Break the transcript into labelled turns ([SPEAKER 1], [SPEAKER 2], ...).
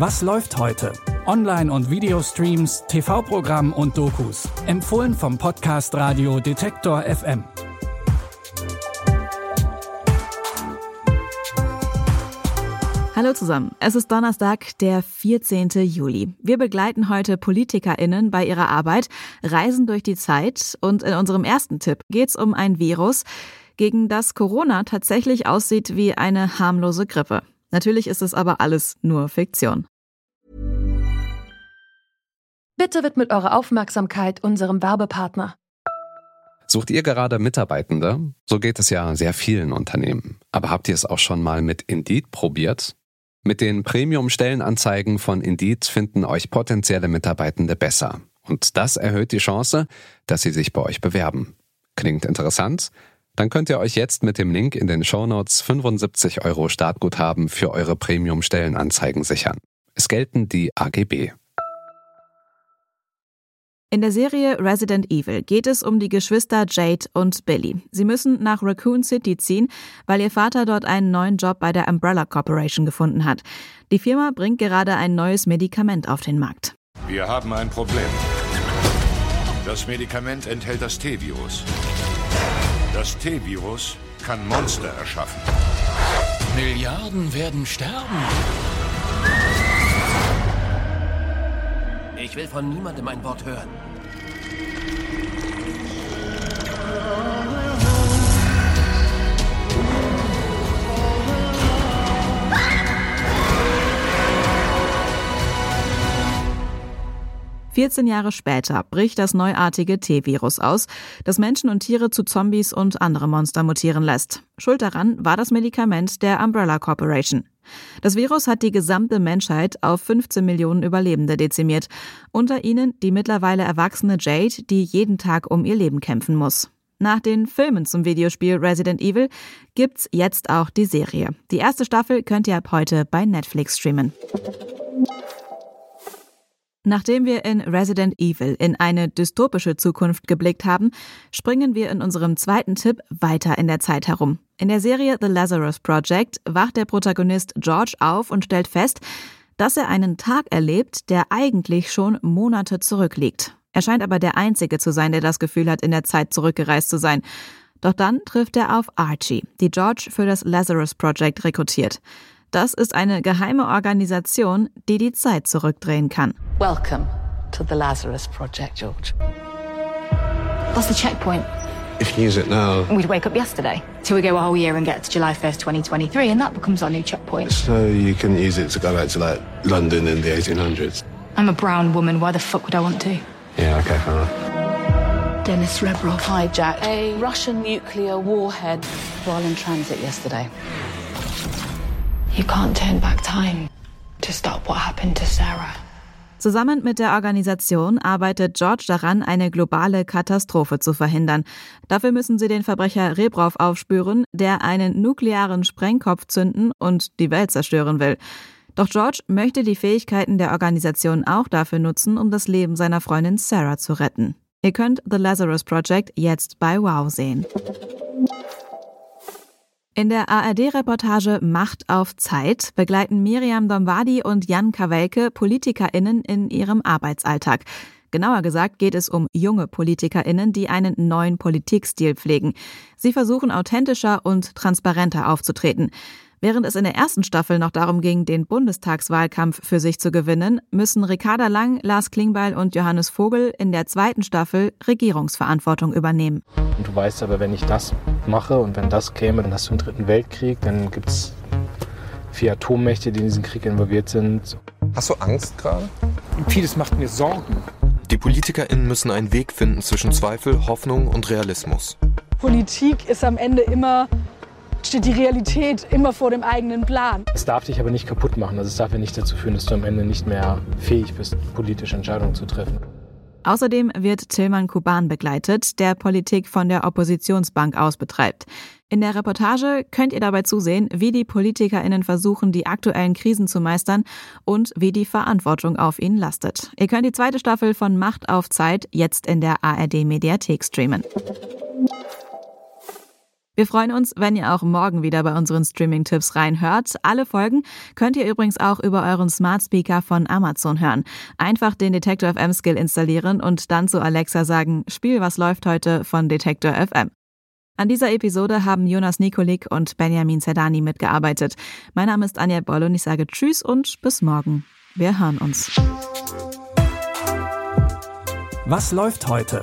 [SPEAKER 1] Was läuft heute? Online- und Videostreams, TV-Programm und Dokus. Empfohlen vom Podcast Radio Detektor FM.
[SPEAKER 2] Hallo zusammen. Es ist Donnerstag, der 14. Juli. Wir begleiten heute PolitikerInnen bei ihrer Arbeit, reisen durch die Zeit und in unserem ersten Tipp geht es um ein Virus, gegen das Corona tatsächlich aussieht wie eine harmlose Grippe. Natürlich ist es aber alles nur Fiktion.
[SPEAKER 3] Bitte widmet eure Aufmerksamkeit unserem Werbepartner.
[SPEAKER 4] Sucht ihr gerade Mitarbeitende? So geht es ja sehr vielen Unternehmen. Aber habt ihr es auch schon mal mit Indeed probiert? Mit den Premium-Stellenanzeigen von Indeed finden euch potenzielle Mitarbeitende besser. Und das erhöht die Chance, dass sie sich bei euch bewerben. Klingt interessant? Dann könnt ihr euch jetzt mit dem Link in den Shownotes 75 Euro Startguthaben für eure Premium-Stellenanzeigen sichern. Es gelten die AGB.
[SPEAKER 2] In der Serie Resident Evil geht es um die Geschwister Jade und Billy. Sie müssen nach Raccoon City ziehen, weil ihr Vater dort einen neuen Job bei der Umbrella Corporation gefunden hat. Die Firma bringt gerade ein neues Medikament auf den Markt.
[SPEAKER 5] Wir haben ein Problem. Das Medikament enthält das T-Virus. Das T-Virus kann Monster erschaffen.
[SPEAKER 6] Milliarden werden sterben. Ich will von niemandem ein Wort hören.
[SPEAKER 2] 14 Jahre später bricht das neuartige T-Virus aus, das Menschen und Tiere zu Zombies und andere Monster mutieren lässt. Schuld daran war das Medikament der Umbrella Corporation. Das Virus hat die gesamte Menschheit auf 15 Millionen Überlebende dezimiert, unter ihnen die mittlerweile erwachsene Jade, die jeden Tag um ihr Leben kämpfen muss. Nach den Filmen zum Videospiel Resident Evil gibt's jetzt auch die Serie. Die erste Staffel könnt ihr ab heute bei Netflix streamen. Nachdem wir in Resident Evil in eine dystopische Zukunft geblickt haben, springen wir in unserem zweiten Tipp weiter in der Zeit herum. In der Serie The Lazarus Project wacht der Protagonist George auf und stellt fest, dass er einen Tag erlebt, der eigentlich schon Monate zurückliegt. Er scheint aber der Einzige zu sein, der das Gefühl hat, in der Zeit zurückgereist zu sein. Doch dann trifft er auf Archie, die George für das Lazarus Project rekrutiert. Das ist eine geheime Organisation, die die Zeit zurückdrehen kann.
[SPEAKER 7] Welcome to the Lazarus Project, George. What's the checkpoint?
[SPEAKER 8] If you use it now.
[SPEAKER 7] We'd wake up yesterday. Till we go a whole year and get to July 1st, 2023, and that becomes our new checkpoint.
[SPEAKER 8] So you can use it to go back to like London in the 1800s.
[SPEAKER 7] I'm a brown woman. Why the fuck would I want to?
[SPEAKER 8] Yeah, okay, fair enough.
[SPEAKER 7] Dennis Rebrov
[SPEAKER 9] hijacked a Russian nuclear warhead while in transit yesterday.
[SPEAKER 7] You can't turn back time to stop what happened to Sarah.
[SPEAKER 2] Zusammen mit der Organisation arbeitet George daran, eine globale Katastrophe zu verhindern. Dafür müssen sie den Verbrecher Rebrov aufspüren, der einen nuklearen Sprengkopf zünden und die Welt zerstören will. Doch George möchte die Fähigkeiten der Organisation auch dafür nutzen, um das Leben seiner Freundin Sarah zu retten. Ihr könnt The Lazarus Project jetzt bei Wow sehen. In der ARD-Reportage Macht auf Zeit begleiten Miriam Dombardi und Jan Kawelke PolitikerInnen in ihrem Arbeitsalltag. Genauer gesagt geht es um junge PolitikerInnen, die einen neuen Politikstil pflegen. Sie versuchen authentischer und transparenter aufzutreten. Während es in der ersten Staffel noch darum ging, den Bundestagswahlkampf für sich zu gewinnen, müssen Ricarda Lang, Lars Klingbeil und Johannes Vogel in der zweiten Staffel Regierungsverantwortung übernehmen.
[SPEAKER 10] Und du weißt aber, wenn ich das mache und wenn das käme, dann hast du einen dritten Weltkrieg, dann gibt es vier Atommächte, die in diesen Krieg involviert sind.
[SPEAKER 11] Hast du Angst gerade?
[SPEAKER 10] Vieles macht mir Sorgen.
[SPEAKER 11] Die PolitikerInnen müssen einen Weg finden zwischen Zweifel, Hoffnung und Realismus.
[SPEAKER 12] Politik ist am Ende immer steht die Realität immer vor dem eigenen Plan.
[SPEAKER 10] Es darf dich aber nicht kaputt machen. Also es darf ja nicht dazu führen, dass du am Ende nicht mehr fähig bist, politische Entscheidungen zu treffen.
[SPEAKER 2] Außerdem wird Tilman Kuban begleitet, der Politik von der Oppositionsbank aus betreibt. In der Reportage könnt ihr dabei zusehen, wie die PolitikerInnen versuchen, die aktuellen Krisen zu meistern und wie die Verantwortung auf ihnen lastet. Ihr könnt die zweite Staffel von Macht auf Zeit jetzt in der ARD Mediathek streamen. Wir freuen uns, wenn ihr auch morgen wieder bei unseren Streaming-Tipps reinhört. Alle Folgen könnt ihr übrigens auch über euren Smart Speaker von Amazon hören. Einfach den Detektor FM Skill installieren und dann zu Alexa sagen, Spiel, was läuft heute von Detektor FM. An dieser Episode haben Jonas Nikolik und Benjamin Zerdani mitgearbeitet. Mein Name ist Anja Boll und ich sage Tschüss und bis morgen. Wir hören uns.
[SPEAKER 1] Was läuft heute?